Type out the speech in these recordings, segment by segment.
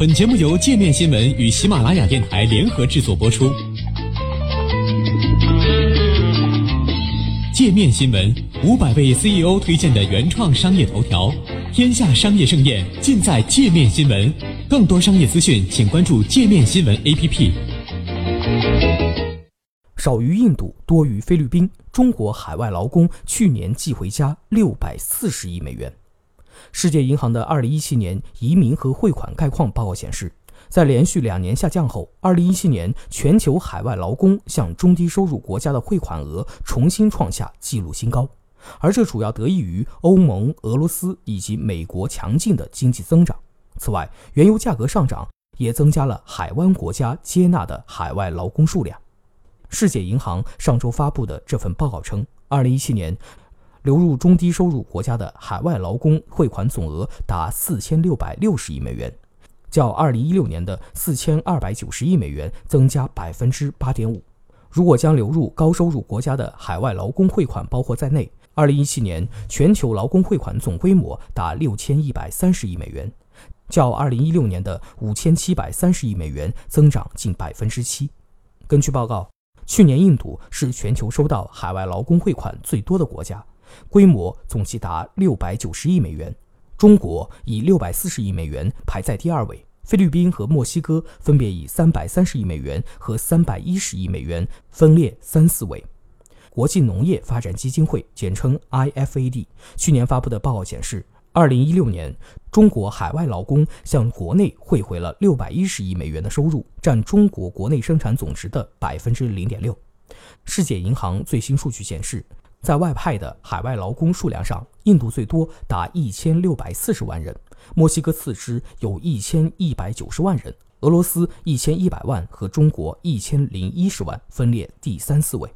本节目由界面新闻与喜马拉雅电台联合制作播出。界面新闻五百位 CEO 推荐的原创商业头条，天下商业盛宴尽在界面新闻。更多商业资讯，请关注界面新闻 APP。少于印度，多于菲律宾，中国海外劳工去年寄回家六百四十亿美元。世界银行的二零一七年移民和汇款概况报告显示，在连续两年下降后，二零一七年全球海外劳工向中低收入国家的汇款额重新创下纪录新高，而这主要得益于欧盟、俄罗斯以及美国强劲的经济增长。此外，原油价格上涨也增加了海湾国家接纳的海外劳工数量。世界银行上周发布的这份报告称，二零一七年。流入中低收入国家的海外劳工汇款总额达四千六百六十亿美元，较二零一六年的四千二百九十亿美元增加百分之八点五。如果将流入高收入国家的海外劳工汇款包括在内，二零一七年全球劳工汇款总规模达六千一百三十亿美元，较二零一六年的五千七百三十亿美元增长近百分之七。根据报告，去年印度是全球收到海外劳工汇款最多的国家。规模总计达六百九十亿美元，中国以六百四十亿美元排在第二位，菲律宾和墨西哥分别以三百三十亿美元和三百一十亿美元分列三四位。国际农业发展基金会（简称 IFAD） 去年发布的报告显示，二零一六年中国海外劳工向国内汇回了六百一十亿美元的收入，占中国国内生产总值的百分之零点六。世界银行最新数据显示。在外派的海外劳工数量上，印度最多达一千六百四十万人，墨西哥次之有一千一百九十万人，俄罗斯一千一百万和中国一千零一十万分列第三四位。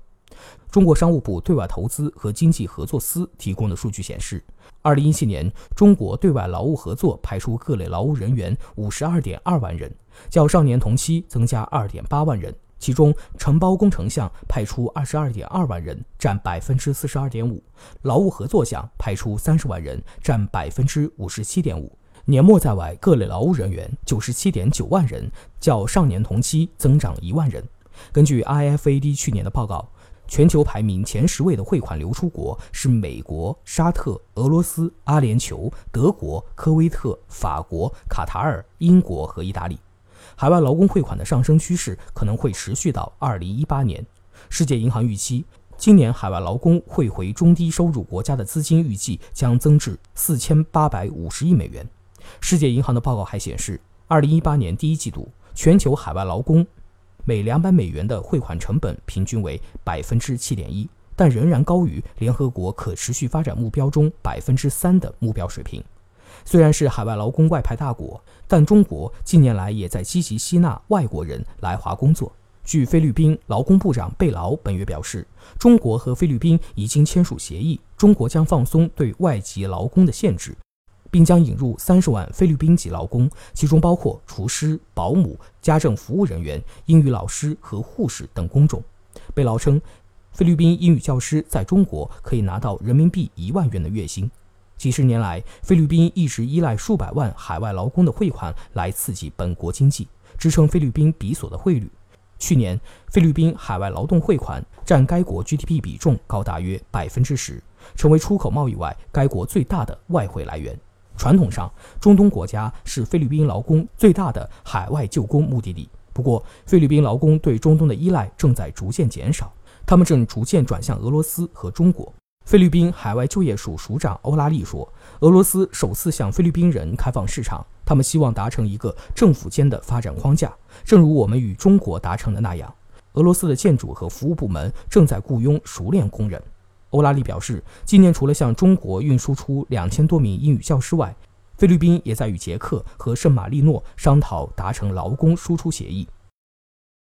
中国商务部对外投资和经济合作司提供的数据显示，二零一七年中国对外劳务合作派出各类劳务人员五十二点二万人，较上年同期增加二点八万人。其中，承包工程项派出二十二点二万人，占百分之四十二点五；劳务合作项派出三十万人，占百分之五十七点五。年末在外各类劳务人员九十七点九万人，较上年同期增长一万人。根据 IFAD 去年的报告，全球排名前十位的汇款流出国是美国、沙特、俄罗斯、阿联酋、德国、科威特、法国、卡塔尔、英国和意大利。海外劳工汇款的上升趋势可能会持续到二零一八年。世界银行预期，今年海外劳工汇回中低收入国家的资金预计将增至四千八百五十亿美元。世界银行的报告还显示，二零一八年第一季度全球海外劳工每两百美元的汇款成本平均为百分之七点一，但仍然高于联合国可持续发展目标中百分之三的目标水平。虽然是海外劳工外派大国，但中国近年来也在积极吸纳外国人来华工作。据菲律宾劳工部长贝劳本月表示，中国和菲律宾已经签署协议，中国将放松对外籍劳工的限制，并将引入三十万菲律宾籍劳工，其中包括厨师、保姆、家政服务人员、英语老师和护士等工种。贝劳称，菲律宾英语教师在中国可以拿到人民币一万元的月薪。几十年来，菲律宾一直依赖数百万海外劳工的汇款来刺激本国经济，支撑菲律宾比索的汇率。去年，菲律宾海外劳动汇款占该国 GDP 比重高大约百分之十，成为出口贸易外该国最大的外汇来源。传统上，中东国家是菲律宾劳工最大的海外就工目的地。不过，菲律宾劳工对中东的依赖正在逐渐减少，他们正逐渐转向俄罗斯和中国。菲律宾海外就业署署长欧拉利说：“俄罗斯首次向菲律宾人开放市场，他们希望达成一个政府间的发展框架，正如我们与中国达成的那样。俄罗斯的建筑和服务部门正在雇佣熟练工人。”欧拉利表示，今年除了向中国运输出两千多名英语教师外，菲律宾也在与捷克和圣马力诺商讨达成劳工输出协议。